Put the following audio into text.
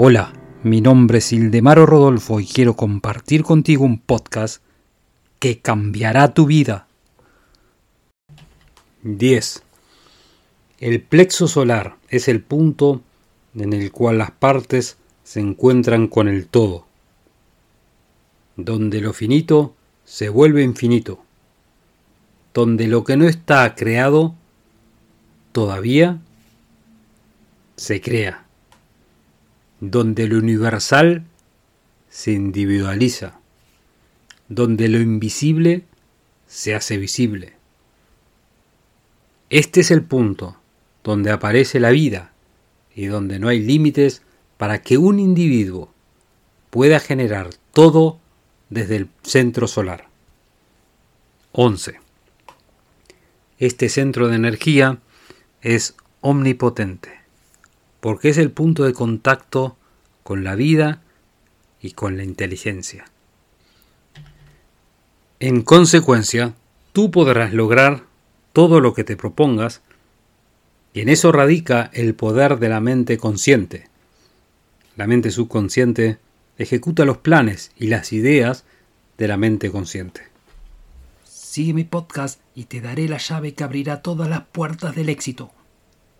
Hola, mi nombre es Ildemaro Rodolfo y quiero compartir contigo un podcast que cambiará tu vida. 10. El plexo solar es el punto en el cual las partes se encuentran con el todo, donde lo finito se vuelve infinito, donde lo que no está creado todavía se crea donde lo universal se individualiza, donde lo invisible se hace visible. Este es el punto donde aparece la vida y donde no hay límites para que un individuo pueda generar todo desde el centro solar. 11. Este centro de energía es omnipotente porque es el punto de contacto con la vida y con la inteligencia. En consecuencia, tú podrás lograr todo lo que te propongas y en eso radica el poder de la mente consciente. La mente subconsciente ejecuta los planes y las ideas de la mente consciente. Sigue mi podcast y te daré la llave que abrirá todas las puertas del éxito.